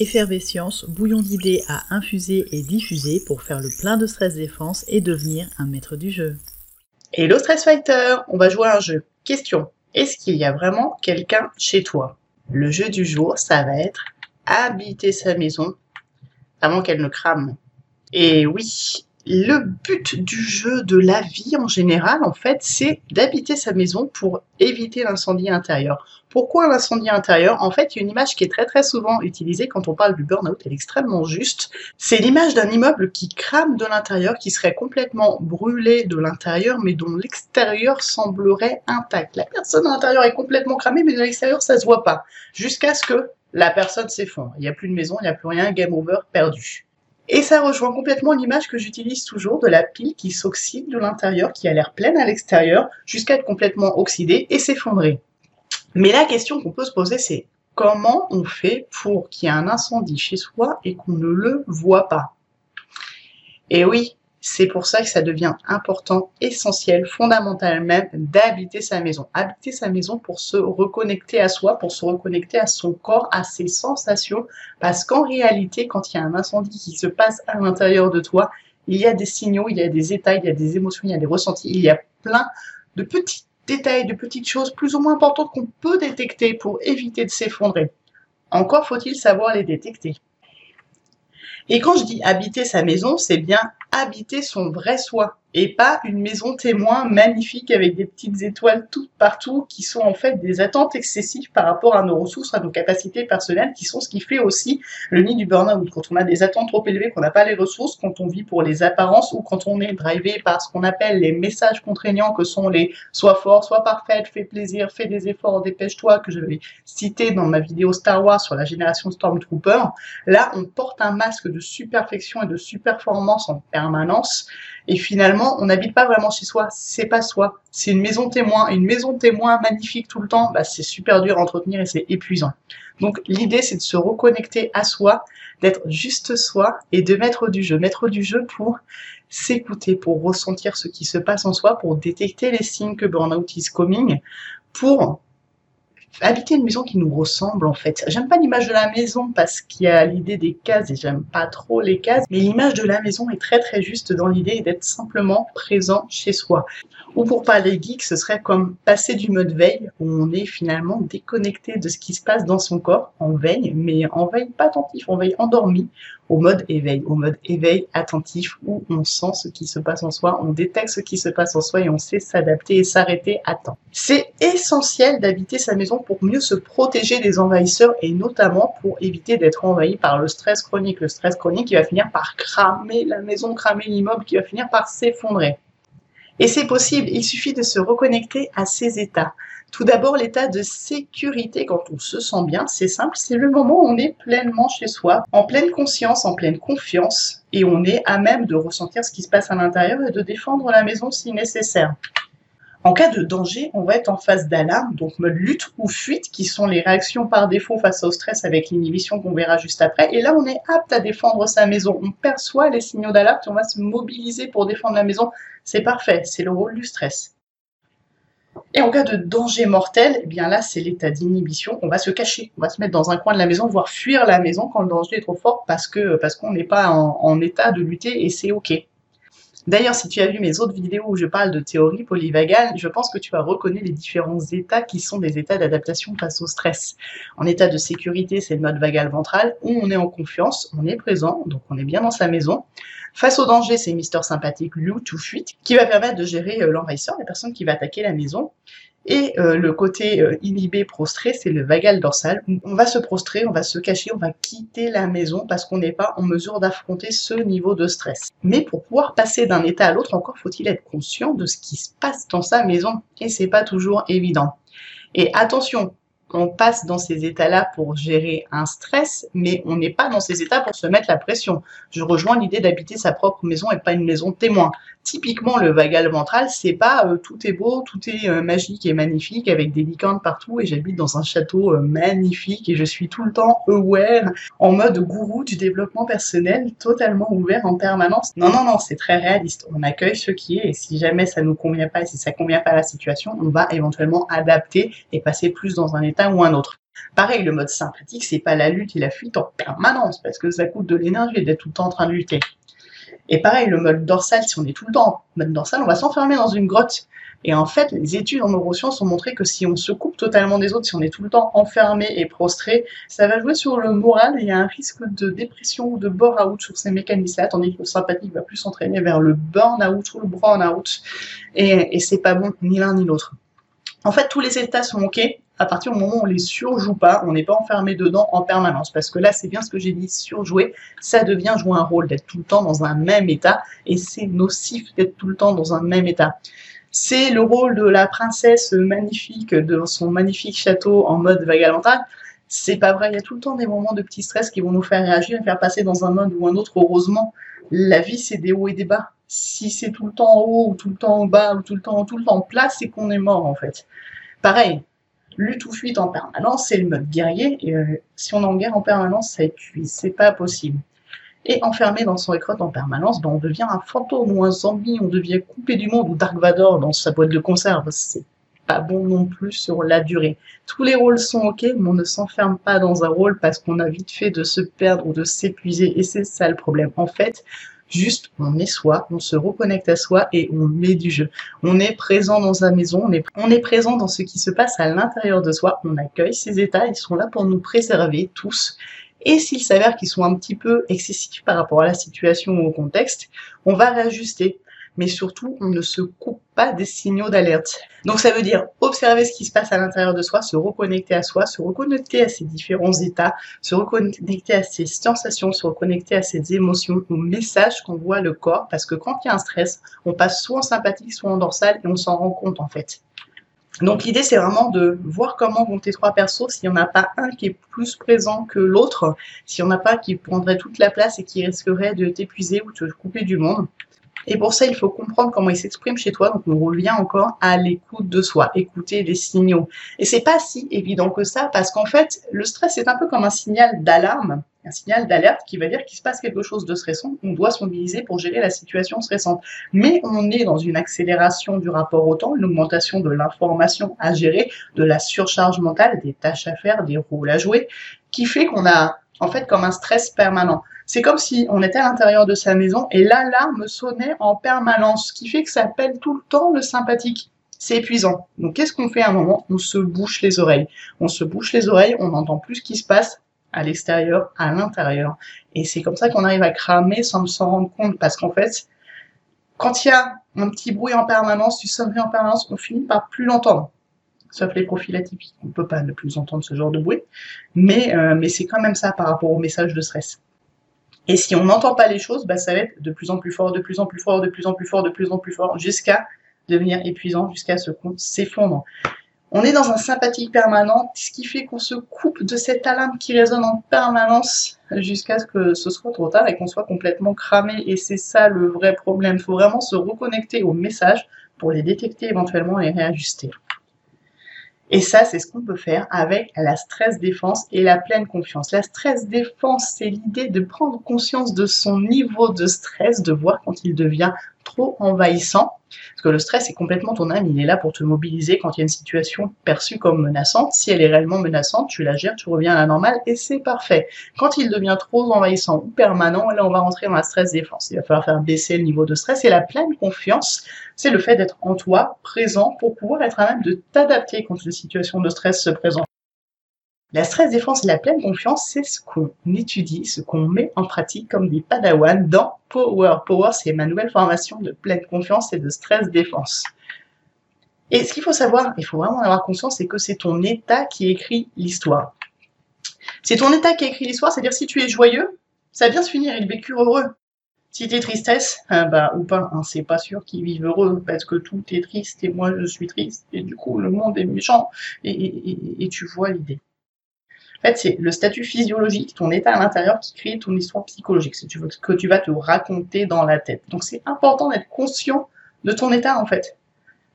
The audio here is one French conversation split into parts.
effervescience, bouillon d'idées à infuser et diffuser pour faire le plein de stress défense et devenir un maître du jeu. Hello Stress Fighter, on va jouer à un jeu. Question, est-ce qu'il y a vraiment quelqu'un chez toi? Le jeu du jour, ça va être habiter sa maison avant qu'elle ne crame. Et oui, le but du jeu, de la vie en général, en fait, c'est d'habiter sa maison pour éviter l'incendie intérieur. Pourquoi l'incendie intérieur? En fait, il y a une image qui est très très souvent utilisée quand on parle du burn-out, elle est extrêmement juste. C'est l'image d'un immeuble qui crame de l'intérieur, qui serait complètement brûlé de l'intérieur, mais dont l'extérieur semblerait intact. La personne à l'intérieur est complètement cramée, mais de l'extérieur, ça se voit pas. Jusqu'à ce que la personne s'effondre. Il n'y a plus de maison, il n'y a plus rien, game over, perdu. Et ça rejoint complètement l'image que j'utilise toujours de la pile qui s'oxyde de l'intérieur, qui a l'air pleine à l'extérieur, jusqu'à être complètement oxydée et s'effondrer. Mais la question qu'on peut se poser, c'est comment on fait pour qu'il y ait un incendie chez soi et qu'on ne le voit pas? Et oui, c'est pour ça que ça devient important, essentiel, fondamental même d'habiter sa maison. Habiter sa maison pour se reconnecter à soi, pour se reconnecter à son corps, à ses sensations, parce qu'en réalité, quand il y a un incendie qui se passe à l'intérieur de toi, il y a des signaux, il y a des états, il y a des émotions, il y a des ressentis, il y a plein de petits détails, de petites choses plus ou moins importantes qu'on peut détecter pour éviter de s'effondrer. Encore faut-il savoir les détecter. Et quand je dis habiter sa maison, c'est bien habiter son vrai soi et pas une maison témoin magnifique avec des petites étoiles toutes partout qui sont en fait des attentes excessives par rapport à nos ressources, à nos capacités personnelles qui sont ce qui fait aussi le nid du burn-out. Quand on a des attentes trop élevées, qu'on n'a pas les ressources, quand on vit pour les apparences ou quand on est drivé par ce qu'on appelle les messages contraignants que sont les sois fort, sois parfaite, fais plaisir, fais des efforts, dépêche-toi que je vais citer dans ma vidéo Star Wars sur la génération Stormtrooper. Là, on porte un masque de superfection et de superformance en permanence et finalement, on n'habite pas vraiment chez soi, c'est pas soi. C'est une maison témoin. une maison témoin magnifique tout le temps, bah, c'est super dur à entretenir et c'est épuisant. Donc l'idée, c'est de se reconnecter à soi, d'être juste soi et de mettre du jeu. Mettre du jeu pour s'écouter, pour ressentir ce qui se passe en soi, pour détecter les signes que burnout is coming, pour habiter une maison qui nous ressemble en fait. J'aime pas l'image de la maison parce qu'il y a l'idée des cases et j'aime pas trop les cases, mais l'image de la maison est très très juste dans l'idée d'être simplement présent chez soi. Ou pour parler geek, ce serait comme passer du mode veille où on est finalement déconnecté de ce qui se passe dans son corps en veille, mais en veille pas attentif, en veille endormi, au mode éveil, au mode éveil attentif où on sent ce qui se passe en soi, on détecte ce qui se passe en soi et on sait s'adapter et s'arrêter à temps. C'est essentiel d'habiter sa maison pour mieux se protéger des envahisseurs et notamment pour éviter d'être envahi par le stress chronique. Le stress chronique qui va finir par cramer la maison, cramer l'immeuble, qui va finir par s'effondrer. Et c'est possible, il suffit de se reconnecter à ces états. Tout d'abord, l'état de sécurité quand on se sent bien, c'est simple, c'est le moment où on est pleinement chez soi, en pleine conscience, en pleine confiance, et on est à même de ressentir ce qui se passe à l'intérieur et de défendre la maison si nécessaire. En cas de danger, on va être en phase d'alarme, donc mode lutte ou fuite, qui sont les réactions par défaut face au stress avec l'inhibition qu'on verra juste après. Et là, on est apte à défendre sa maison. On perçoit les signaux d'alerte on va se mobiliser pour défendre la maison. C'est parfait, c'est le rôle du stress. Et en cas de danger mortel, eh bien là, c'est l'état d'inhibition. On va se cacher, on va se mettre dans un coin de la maison, voire fuir la maison quand le danger est trop fort parce que parce qu'on n'est pas en, en, état de lutter et c'est ok. D'ailleurs, si tu as vu mes autres vidéos où je parle de théorie polyvagale, je pense que tu vas reconnaître les différents états qui sont des états d'adaptation face au stress. En état de sécurité, c'est le mode vagal ventral, où on est en confiance, on est présent, donc on est bien dans sa maison. Face au danger, c'est Mister Sympathique, loup ou fuite, qui va permettre de gérer euh, l'envahisseur, la personne qui va attaquer la maison. Et euh, le côté euh, inhibé, prostré, c'est le vagal dorsal. On va se prostrer, on va se cacher, on va quitter la maison parce qu'on n'est pas en mesure d'affronter ce niveau de stress. Mais pour pouvoir passer d'un état à l'autre, encore faut-il être conscient de ce qui se passe dans sa maison. Et c'est pas toujours évident. Et attention, on passe dans ces états-là pour gérer un stress, mais on n'est pas dans ces états pour se mettre la pression. Je rejoins l'idée d'habiter sa propre maison et pas une maison témoin. Typiquement, le vagal ventral, c'est pas euh, tout est beau, tout est euh, magique et magnifique avec des licornes partout et j'habite dans un château euh, magnifique et je suis tout le temps aware, en mode gourou du développement personnel, totalement ouvert en permanence. Non, non, non, c'est très réaliste. On accueille ce qui est et si jamais ça nous convient pas et si ça convient pas à la situation, on va éventuellement adapter et passer plus dans un état ou un autre. Pareil, le mode sympathique, c'est pas la lutte et la fuite en permanence, parce que ça coûte de l'énergie d'être tout le temps en train de lutter. Et pareil, le mode dorsal, si on est tout le temps en mode dorsal, on va s'enfermer dans une grotte. Et en fait, les études en neurosciences ont montré que si on se coupe totalement des autres, si on est tout le temps enfermé et prostré, ça va jouer sur le moral et il y a un risque de dépression ou de bore-out sur ces mécanismes-là, tandis que le sympathique va plus s'entraîner vers le burn-out ou le brown-out. Et, et c'est pas bon ni l'un ni l'autre. En fait, tous les états sont OK à partir du moment où on les surjoue pas, on n'est pas enfermé dedans en permanence. Parce que là, c'est bien ce que j'ai dit, surjouer, ça devient jouer un rôle, d'être tout le temps dans un même état, et c'est nocif d'être tout le temps dans un même état. C'est le rôle de la princesse magnifique de son magnifique château en mode vague C'est pas vrai, il y a tout le temps des moments de petit stress qui vont nous faire réagir et faire passer dans un mode ou un autre. Heureusement, la vie, c'est des hauts et des bas. Si c'est tout le temps en haut, ou tout le temps en bas, ou tout le temps, tout le temps place, c'est qu'on est mort, en fait. Pareil, lutte ou fuite en permanence, c'est le mode guerrier. Et euh, si on est en guerre en permanence, ça épuise, c'est pas possible. Et enfermé dans son écrotte en permanence, ben on devient un fantôme ou un zombie, on devient coupé du monde ou Dark Vador dans sa boîte de conserve. C'est pas bon non plus sur la durée. Tous les rôles sont ok, mais on ne s'enferme pas dans un rôle parce qu'on a vite fait de se perdre ou de s'épuiser. Et c'est ça le problème. En fait, Juste, on est soi, on se reconnecte à soi et on met du jeu. On est présent dans sa maison, on est, présent dans ce qui se passe à l'intérieur de soi, on accueille ces états, ils sont là pour nous préserver tous. Et s'il s'avère qu'ils sont un petit peu excessifs par rapport à la situation ou au contexte, on va réajuster mais surtout, on ne se coupe pas des signaux d'alerte. Donc ça veut dire observer ce qui se passe à l'intérieur de soi, se reconnecter à soi, se reconnecter à ses différents états, se reconnecter à ses sensations, se reconnecter à ses émotions, aux messages qu'on voit le corps, parce que quand il y a un stress, on passe soit en sympathique, soit en dorsal, et on s'en rend compte en fait. Donc l'idée c'est vraiment de voir comment vont tes trois persos, s'il n'y en a pas un qui est plus présent que l'autre, s'il n'y en a pas qui prendrait toute la place et qui risquerait de t'épuiser ou de te couper du monde. Et pour ça, il faut comprendre comment il s'exprime chez toi. Donc, on revient encore à l'écoute de soi, écouter les signaux. Et c'est pas si évident que ça, parce qu'en fait, le stress est un peu comme un signal d'alarme, un signal d'alerte qui va dire qu'il se passe quelque chose de stressant. On doit se mobiliser pour gérer la situation stressante. Mais on est dans une accélération du rapport au temps, une augmentation de l'information à gérer, de la surcharge mentale, des tâches à faire, des rôles à jouer, qui fait qu'on a en fait comme un stress permanent. C'est comme si on était à l'intérieur de sa maison et l'alarme sonnait en permanence, ce qui fait que ça appelle tout le temps le sympathique. C'est épuisant. Donc qu'est-ce qu'on fait à un moment? On se bouche les oreilles. On se bouche les oreilles, on n'entend plus ce qui se passe à l'extérieur, à l'intérieur. Et c'est comme ça qu'on arrive à cramer sans s'en rendre compte, parce qu'en fait, quand il y a un petit bruit en permanence, du sonnerie en permanence, on finit par plus l'entendre sauf les profils atypiques. On peut pas ne plus entendre ce genre de bruit, mais, euh, mais c'est quand même ça par rapport au message de stress. Et si on n'entend pas les choses, bah, ça va être de plus en plus fort, de plus en plus fort, de plus en plus fort, de plus en plus fort, jusqu'à devenir épuisant, jusqu'à ce qu'on s'effondre. On est dans un sympathique permanent, ce qui fait qu'on se coupe de cette alarme qui résonne en permanence jusqu'à ce que ce soit trop tard et qu'on soit complètement cramé. Et c'est ça le vrai problème. Il faut vraiment se reconnecter aux messages pour les détecter éventuellement et réajuster. Et ça, c'est ce qu'on peut faire avec la stress défense et la pleine confiance. La stress défense, c'est l'idée de prendre conscience de son niveau de stress, de voir quand il devient trop envahissant. Parce que le stress est complètement ton âme, il est là pour te mobiliser quand il y a une situation perçue comme menaçante. Si elle est réellement menaçante, tu la gères, tu reviens à la normale et c'est parfait. Quand il devient trop envahissant ou permanent, là on va rentrer dans la stress défense. Il va falloir faire baisser le niveau de stress et la pleine confiance, c'est le fait d'être en toi, présent, pour pouvoir être à même de t'adapter quand une situation de stress se présente. La stress défense et la pleine confiance, c'est ce qu'on étudie, ce qu'on met en pratique comme des padawans dans Power. Power, c'est ma nouvelle formation de pleine confiance et de stress défense. Et ce qu'il faut savoir, il faut vraiment en avoir conscience, c'est que c'est ton état qui écrit l'histoire. C'est ton état qui écrit l'histoire, c'est-à-dire si tu es joyeux, ça va bien se finir, il vécu heureux. Si t'es tristesse, hein, bah ou pas, hein, c'est pas sûr qu'ils vivent heureux parce que tout est triste et moi je suis triste et du coup le monde est méchant et tu vois l'idée. En fait, c'est le statut physiologique, ton état à l'intérieur qui crée ton histoire psychologique, ce que tu vas te raconter dans la tête. Donc c'est important d'être conscient de ton état en fait,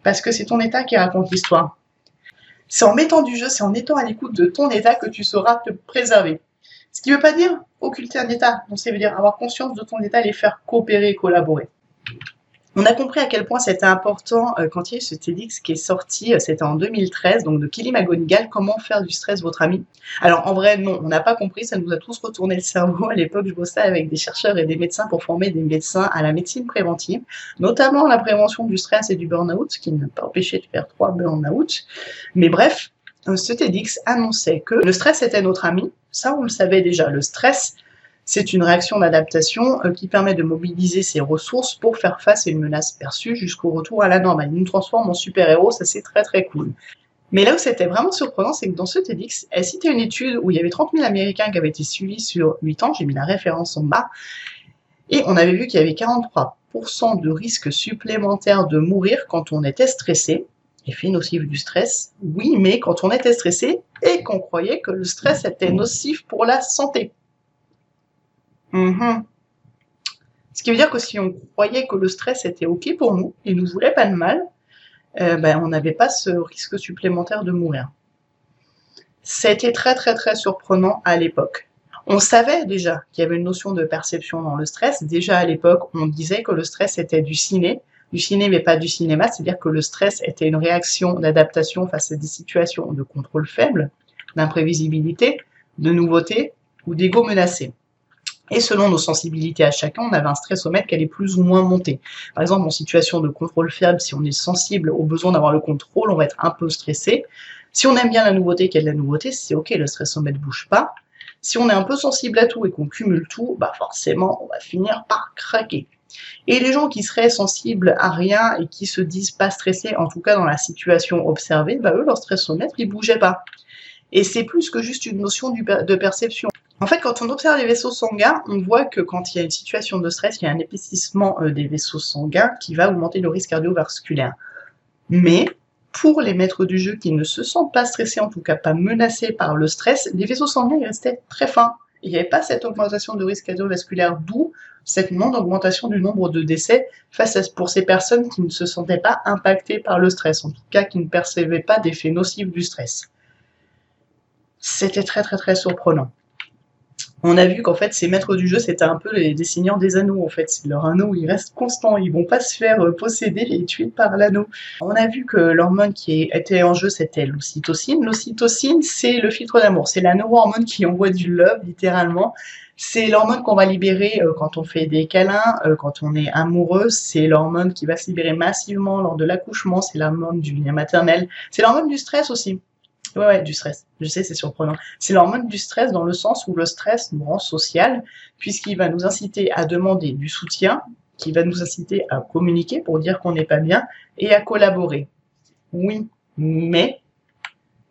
parce que c'est ton état qui raconte l'histoire. C'est en mettant du jeu, c'est en étant à l'écoute de ton état que tu sauras te préserver. Ce qui ne veut pas dire occulter un état, donc ça veut dire avoir conscience de ton état et les faire coopérer et collaborer. On a compris à quel point c'était important euh, quand il y a eu ce TEDx qui est sorti, euh, c'était en 2013, donc de Kelly McGonigal, comment faire du stress votre ami? Alors en vrai, non, on n'a pas compris, ça nous a tous retourné le cerveau. À l'époque, je bossais avec des chercheurs et des médecins pour former des médecins à la médecine préventive, notamment la prévention du stress et du burn-out, ce qui n'a pas empêché de faire trois burn-out. Mais bref, euh, ce TEDx annonçait que le stress était notre ami. Ça, on le savait déjà. Le stress, c'est une réaction d'adaptation euh, qui permet de mobiliser ses ressources pour faire face à une menace perçue jusqu'au retour à la normale. Il nous transforme en super-héros, ça c'est très très cool. Mais là où c'était vraiment surprenant, c'est que dans ce TEDx, elle citait une étude où il y avait 30 000 Américains qui avaient été suivis sur 8 ans, j'ai mis la référence en bas, et on avait vu qu'il y avait 43% de risque supplémentaire de mourir quand on était stressé. Effet nocif du stress, oui, mais quand on était stressé et qu'on croyait que le stress était nocif pour la santé. Mhm. Ce qui veut dire que si on croyait que le stress était OK pour nous et nous voulait pas de mal, euh, ben, on n'avait pas ce risque supplémentaire de mourir. C'était très très très surprenant à l'époque. On savait déjà qu'il y avait une notion de perception dans le stress. Déjà à l'époque, on disait que le stress était du ciné, du ciné mais pas du cinéma, c'est-à-dire que le stress était une réaction d'adaptation face à des situations de contrôle faible, d'imprévisibilité, de nouveauté ou d'ego menacé. Et selon nos sensibilités à chacun, on avait un stressomètre qui allait plus ou moins monter. Par exemple, en situation de contrôle faible, si on est sensible au besoin d'avoir le contrôle, on va être un peu stressé. Si on aime bien la nouveauté, qu'il y a de la nouveauté, c'est ok, le stressomètre bouge pas. Si on est un peu sensible à tout et qu'on cumule tout, bah forcément, on va finir par craquer. Et les gens qui seraient sensibles à rien et qui se disent pas stressés, en tout cas dans la situation observée, bah eux, leur stressomètre, il bougeait pas. Et c'est plus que juste une notion de perception. En fait, quand on observe les vaisseaux sanguins, on voit que quand il y a une situation de stress, il y a un épaississement euh, des vaisseaux sanguins qui va augmenter le risque cardiovasculaire. Mais pour les maîtres du jeu qui ne se sentent pas stressés, en tout cas pas menacés par le stress, les vaisseaux sanguins restaient très fins. Il n'y avait pas cette augmentation de risque cardiovasculaire, d'où cette non-augmentation du nombre de décès face à, pour ces personnes qui ne se sentaient pas impactées par le stress, en tout cas qui ne percevaient pas d'effets nocifs du stress. C'était très très très surprenant on a vu qu'en fait, ces maîtres du jeu, c'était un peu les dessinants des anneaux, en fait. Leur anneau, il reste constant, ils vont pas se faire euh, posséder et tuer par l'anneau. On a vu que l'hormone qui était en jeu, c'était l'ocytocine. L'ocytocine, c'est le filtre d'amour. C'est la neurohormone qui envoie du love, littéralement. C'est l'hormone qu'on va libérer euh, quand on fait des câlins, euh, quand on est amoureux. C'est l'hormone qui va se libérer massivement lors de l'accouchement. C'est l'hormone du lien maternel. C'est l'hormone du stress aussi. Ouais, ouais, du stress. Je sais, c'est surprenant. C'est l'hormone du stress dans le sens où le stress nous rend social, puisqu'il va nous inciter à demander du soutien, qui va nous inciter à communiquer pour dire qu'on n'est pas bien, et à collaborer. Oui, mais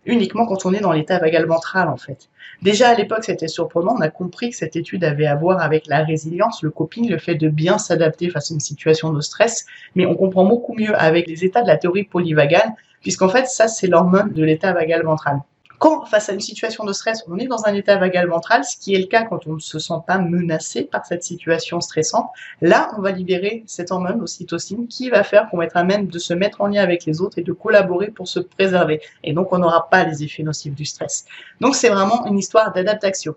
uniquement quand on est dans l'état vagal ventral, en fait. Déjà à l'époque, c'était surprenant. On a compris que cette étude avait à voir avec la résilience, le coping, le fait de bien s'adapter face à une situation de stress. Mais on comprend beaucoup mieux avec les états de la théorie polyvagale puisqu'en fait, ça, c'est l'hormone de l'état vagal ventral. Quand, face à une situation de stress, on est dans un état vagal ventral, ce qui est le cas quand on ne se sent pas menacé par cette situation stressante, là, on va libérer cette hormone, l'ocytocine, qui va faire qu'on va être à même de se mettre en lien avec les autres et de collaborer pour se préserver. Et donc, on n'aura pas les effets nocifs du stress. Donc, c'est vraiment une histoire d'adaptation.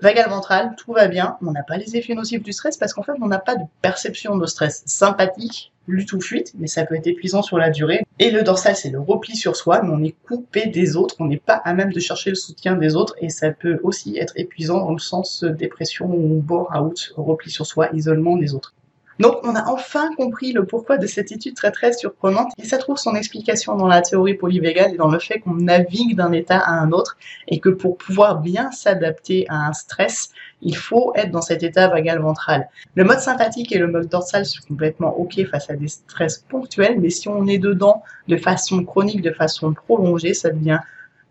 Vagal ventral, tout va bien, on n'a pas les effets nocifs du stress parce qu'en fait, on n'a pas de perception de stress sympathique lutte ou fuite, mais ça peut être épuisant sur la durée. Et le dorsal, c'est le repli sur soi, mais on est coupé des autres, on n'est pas à même de chercher le soutien des autres, et ça peut aussi être épuisant dans le sens dépression ou bore-out, repli sur soi, isolement des autres. Donc on a enfin compris le pourquoi de cette étude très très surprenante et ça trouve son explication dans la théorie polyvégale et dans le fait qu'on navigue d'un état à un autre et que pour pouvoir bien s'adapter à un stress, il faut être dans cet état vagal ventral. Le mode sympathique et le mode dorsal sont complètement ok face à des stress ponctuels, mais si on est dedans de façon chronique, de façon prolongée, ça devient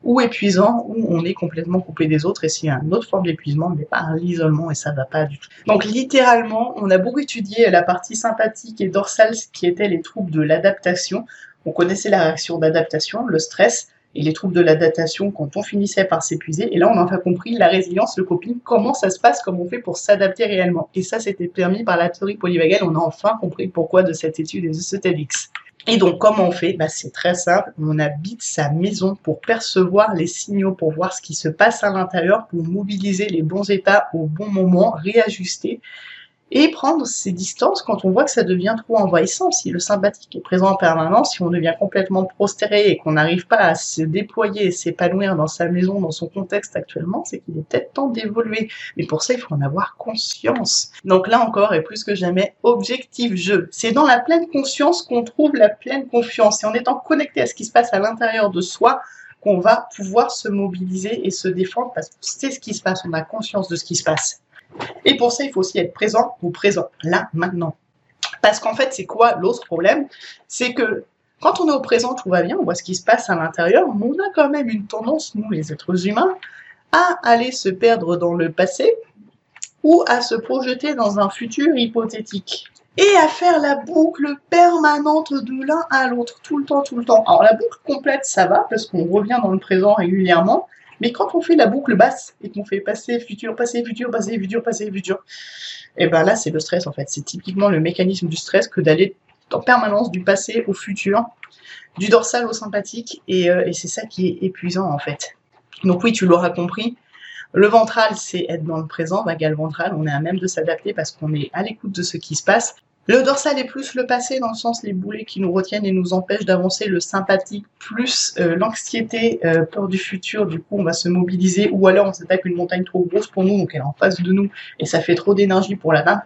ou épuisant, ou on est complètement coupé des autres, et s'il y a une autre forme d'épuisement, mais pas l'isolement, et ça va pas du tout. Donc littéralement, on a beaucoup étudié la partie sympathique et dorsale, qui étaient les troubles de l'adaptation. On connaissait la réaction d'adaptation, le stress, et les troubles de l'adaptation quand on finissait par s'épuiser. Et là, on a enfin compris la résilience, le coping, comment ça se passe, comment on fait pour s'adapter réellement. Et ça, c'était permis par la théorie polyvagale. On a enfin compris pourquoi de cette étude et de ce TEDx. Et donc, comment on fait? Bah, C'est très simple. On habite sa maison pour percevoir les signaux, pour voir ce qui se passe à l'intérieur, pour mobiliser les bons états au bon moment, réajuster et prendre ses distances quand on voit que ça devient trop envahissant. Si le sympathique est présent en permanence, si on devient complètement prostéré et qu'on n'arrive pas à se déployer et s'épanouir dans sa maison, dans son contexte actuellement, c'est qu'il est peut-être temps d'évoluer. Mais pour ça, il faut en avoir conscience. Donc là encore, et plus que jamais, objectif jeu. C'est dans la pleine conscience qu'on trouve la pleine confiance. Et en étant connecté à ce qui se passe à l'intérieur de soi, qu'on va pouvoir se mobiliser et se défendre parce que c'est ce qui se passe, on a conscience de ce qui se passe. Et pour ça, il faut aussi être présent ou présent, là, maintenant. Parce qu'en fait, c'est quoi l'autre problème? C'est que quand on est au présent, tout va bien, on voit ce qui se passe à l'intérieur, mais on a quand même une tendance, nous les êtres humains, à aller se perdre dans le passé ou à se projeter dans un futur hypothétique et à faire la boucle permanente de l'un à l'autre, tout le temps, tout le temps. Alors la boucle complète, ça va, parce qu'on revient dans le présent régulièrement, mais quand on fait la boucle basse et qu'on fait passé, futur, passé, futur, passé, futur, passé, futur, et eh ben là c'est le stress en fait. C'est typiquement le mécanisme du stress que d'aller en permanence du passé au futur, du dorsal au sympathique, et, euh, et c'est ça qui est épuisant en fait. Donc oui, tu l'auras compris, le ventral, c'est être dans le présent, vagal ventral, on est à même de s'adapter parce qu'on est à l'écoute de ce qui se passe. Le dorsal est plus le passé, dans le sens les boulets qui nous retiennent et nous empêchent d'avancer. Le sympathique plus euh, l'anxiété, euh, peur du futur. Du coup, on va se mobiliser. Ou alors, on s'attaque une montagne trop grosse pour nous, donc elle est en face de nous et ça fait trop d'énergie pour la dame.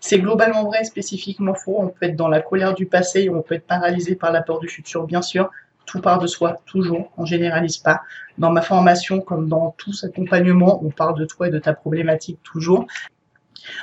c'est globalement vrai, spécifiquement faux. On peut être dans la colère du passé, on peut être paralysé par la peur du futur, bien sûr tout part de soi, toujours, on généralise pas. Dans ma formation, comme dans tout accompagnement, on parle de toi et de ta problématique toujours.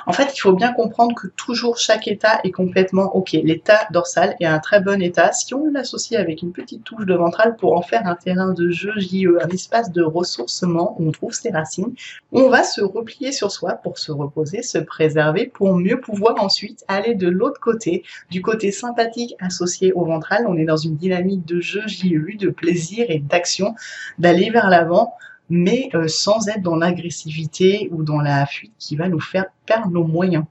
En fait, il faut bien comprendre que toujours chaque état est complètement OK. L'état dorsal est un très bon état si on l'associe avec une petite touche de ventrale pour en faire un terrain de jeu JE, un espace de ressourcement où on trouve ses racines. On va se replier sur soi pour se reposer, se préserver pour mieux pouvoir ensuite aller de l'autre côté, du côté sympathique associé au ventral. On est dans une dynamique de jeu JE, de plaisir et d'action, d'aller vers l'avant mais euh, sans être dans l'agressivité ou dans la fuite qui va nous faire perdre nos moyens.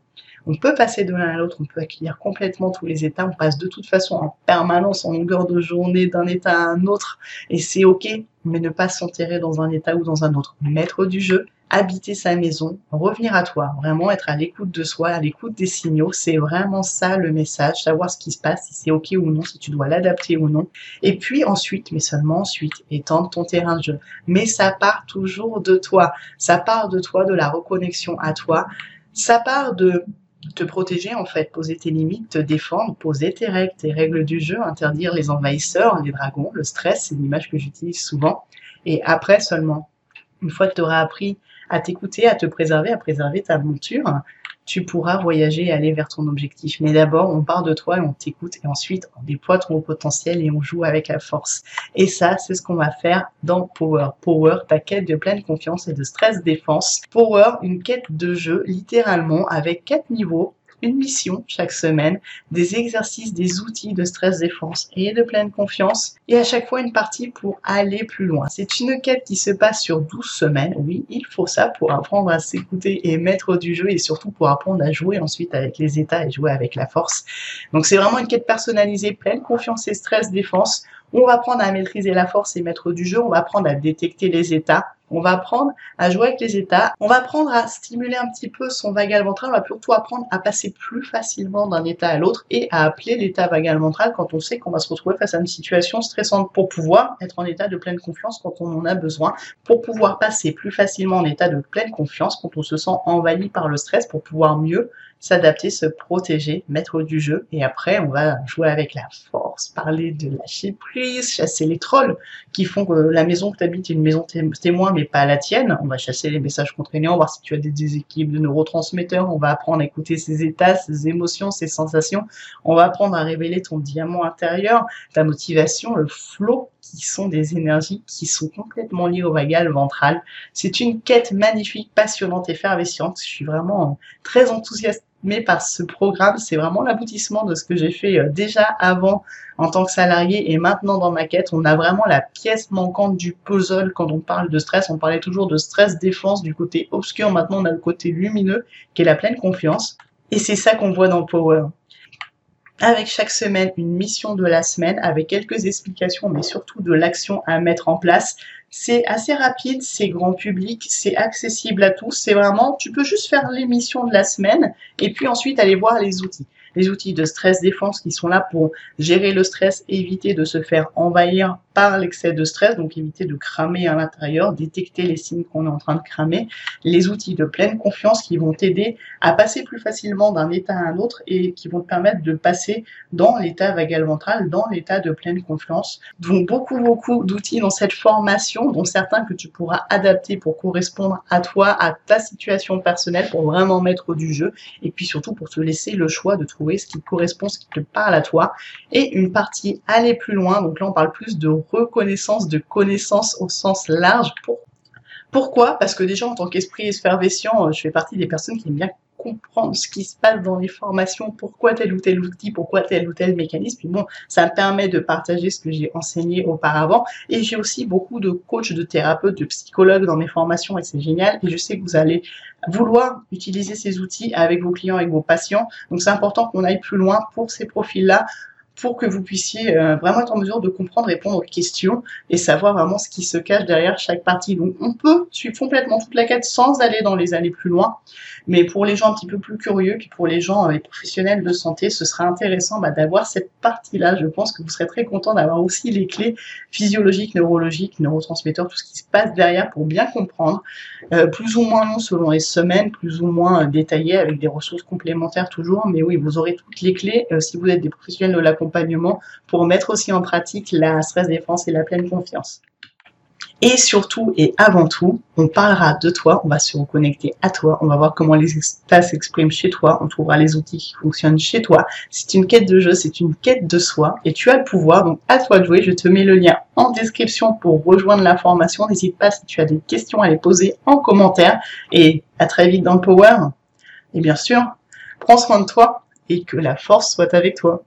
On peut passer de l'un à l'autre, on peut accueillir complètement tous les états, on passe de toute façon en permanence, en longueur de journée, d'un état à un autre, et c'est ok, mais ne pas s'enterrer dans un état ou dans un autre. Maître du jeu, habiter sa maison, revenir à toi, vraiment être à l'écoute de soi, à l'écoute des signaux, c'est vraiment ça le message, savoir ce qui se passe, si c'est ok ou non, si tu dois l'adapter ou non. Et puis ensuite, mais seulement ensuite, étendre ton terrain de jeu. Mais ça part toujours de toi, ça part de toi, de la reconnexion à toi, ça part de te protéger en fait, poser tes limites, te défendre, poser tes règles, tes règles du jeu, interdire les envahisseurs, les dragons, le stress, c'est une image que j'utilise souvent. Et après seulement, une fois que tu auras appris à t'écouter, à te préserver, à préserver ta monture, tu pourras voyager et aller vers ton objectif. Mais d'abord, on part de toi et on t'écoute et ensuite on déploie ton potentiel et on joue avec la force. Et ça, c'est ce qu'on va faire dans Power. Power, ta quête de pleine confiance et de stress défense. Power, une quête de jeu littéralement avec quatre niveaux une mission chaque semaine, des exercices, des outils de stress défense et de pleine confiance, et à chaque fois une partie pour aller plus loin. C'est une quête qui se passe sur 12 semaines. Oui, il faut ça pour apprendre à s'écouter et mettre du jeu et surtout pour apprendre à jouer ensuite avec les états et jouer avec la force. Donc c'est vraiment une quête personnalisée, pleine confiance et stress défense. On va apprendre à maîtriser la force et mettre du jeu. On va apprendre à détecter les états on va apprendre à jouer avec les états. On va apprendre à stimuler un petit peu son vagal ventral. On va plutôt apprendre à passer plus facilement d'un état à l'autre et à appeler l'état vagal ventral quand on sait qu'on va se retrouver face à une situation stressante pour pouvoir être en état de pleine confiance quand on en a besoin, pour pouvoir passer plus facilement en état de pleine confiance quand on se sent envahi par le stress pour pouvoir mieux s'adapter, se protéger, mettre du jeu. Et après, on va jouer avec la force, parler de lâcher prise, chasser les trolls qui font que la maison que tu habites est une maison témoin, mais pas la tienne. On va chasser les messages contraignants, voir si tu as des déséquilibres de neurotransmetteurs. On va apprendre à écouter ses états, ses émotions, ses sensations. On va apprendre à révéler ton diamant intérieur, ta motivation, le flow qui sont des énergies qui sont complètement liées au vagal ventral. C'est une quête magnifique, passionnante, effervescente. Je suis vraiment très enthousiaste mais par ce programme, c'est vraiment l'aboutissement de ce que j'ai fait euh, déjà avant en tant que salarié et maintenant dans ma quête. On a vraiment la pièce manquante du puzzle quand on parle de stress. On parlait toujours de stress défense du côté obscur. Maintenant, on a le côté lumineux qui est la pleine confiance. Et c'est ça qu'on voit dans Power. Avec chaque semaine une mission de la semaine avec quelques explications mais surtout de l'action à mettre en place. C'est assez rapide, c'est grand public, c'est accessible à tous, c'est vraiment, tu peux juste faire les missions de la semaine et puis ensuite aller voir les outils les outils de stress défense qui sont là pour gérer le stress, éviter de se faire envahir par l'excès de stress, donc éviter de cramer à l'intérieur, détecter les signes qu'on est en train de cramer, les outils de pleine confiance qui vont t'aider à passer plus facilement d'un état à un autre et qui vont te permettre de passer dans l'état vagal ventral, dans l'état de pleine confiance. Donc beaucoup, beaucoup d'outils dans cette formation, dont certains que tu pourras adapter pour correspondre à toi, à ta situation personnelle, pour vraiment mettre du jeu, et puis surtout pour te laisser le choix de trouver ce qui correspond, ce qui te parle à toi, et une partie aller plus loin, donc là on parle plus de reconnaissance, de connaissance au sens large. Pour... Pourquoi? Parce que déjà en tant qu'esprit effervescent, je fais partie des personnes qui aiment bien comprendre ce qui se passe dans les formations, pourquoi tel ou tel outil, pourquoi tel ou tel mécanisme? Puis bon, ça me permet de partager ce que j'ai enseigné auparavant. Et j'ai aussi beaucoup de coachs, de thérapeutes, de psychologues dans mes formations et c'est génial. Et je sais que vous allez vouloir utiliser ces outils avec vos clients, avec vos patients. Donc c'est important qu'on aille plus loin pour ces profils-là pour que vous puissiez euh, vraiment être en mesure de comprendre, répondre aux questions et savoir vraiment ce qui se cache derrière chaque partie. Donc on peut suivre complètement toute la quête sans aller dans les années plus loin, mais pour les gens un petit peu plus curieux, puis pour les gens, euh, les professionnels de santé, ce sera intéressant bah, d'avoir cette partie-là. Je pense que vous serez très content d'avoir aussi les clés physiologiques, neurologiques, neurotransmetteurs, tout ce qui se passe derrière pour bien comprendre, euh, plus ou moins long selon les semaines, plus ou moins détaillé avec des ressources complémentaires toujours, mais oui, vous aurez toutes les clés si vous êtes des professionnels de la pour mettre aussi en pratique la stress défense et la pleine confiance. Et surtout et avant tout, on parlera de toi, on va se reconnecter à toi, on va voir comment les états s'expriment chez toi, on trouvera les outils qui fonctionnent chez toi. C'est une quête de jeu, c'est une quête de soi et tu as le pouvoir, donc à toi de jouer. Je te mets le lien en description pour rejoindre la formation. N'hésite pas si tu as des questions à les poser en commentaire et à très vite dans le Power. Et bien sûr, prends soin de toi et que la force soit avec toi.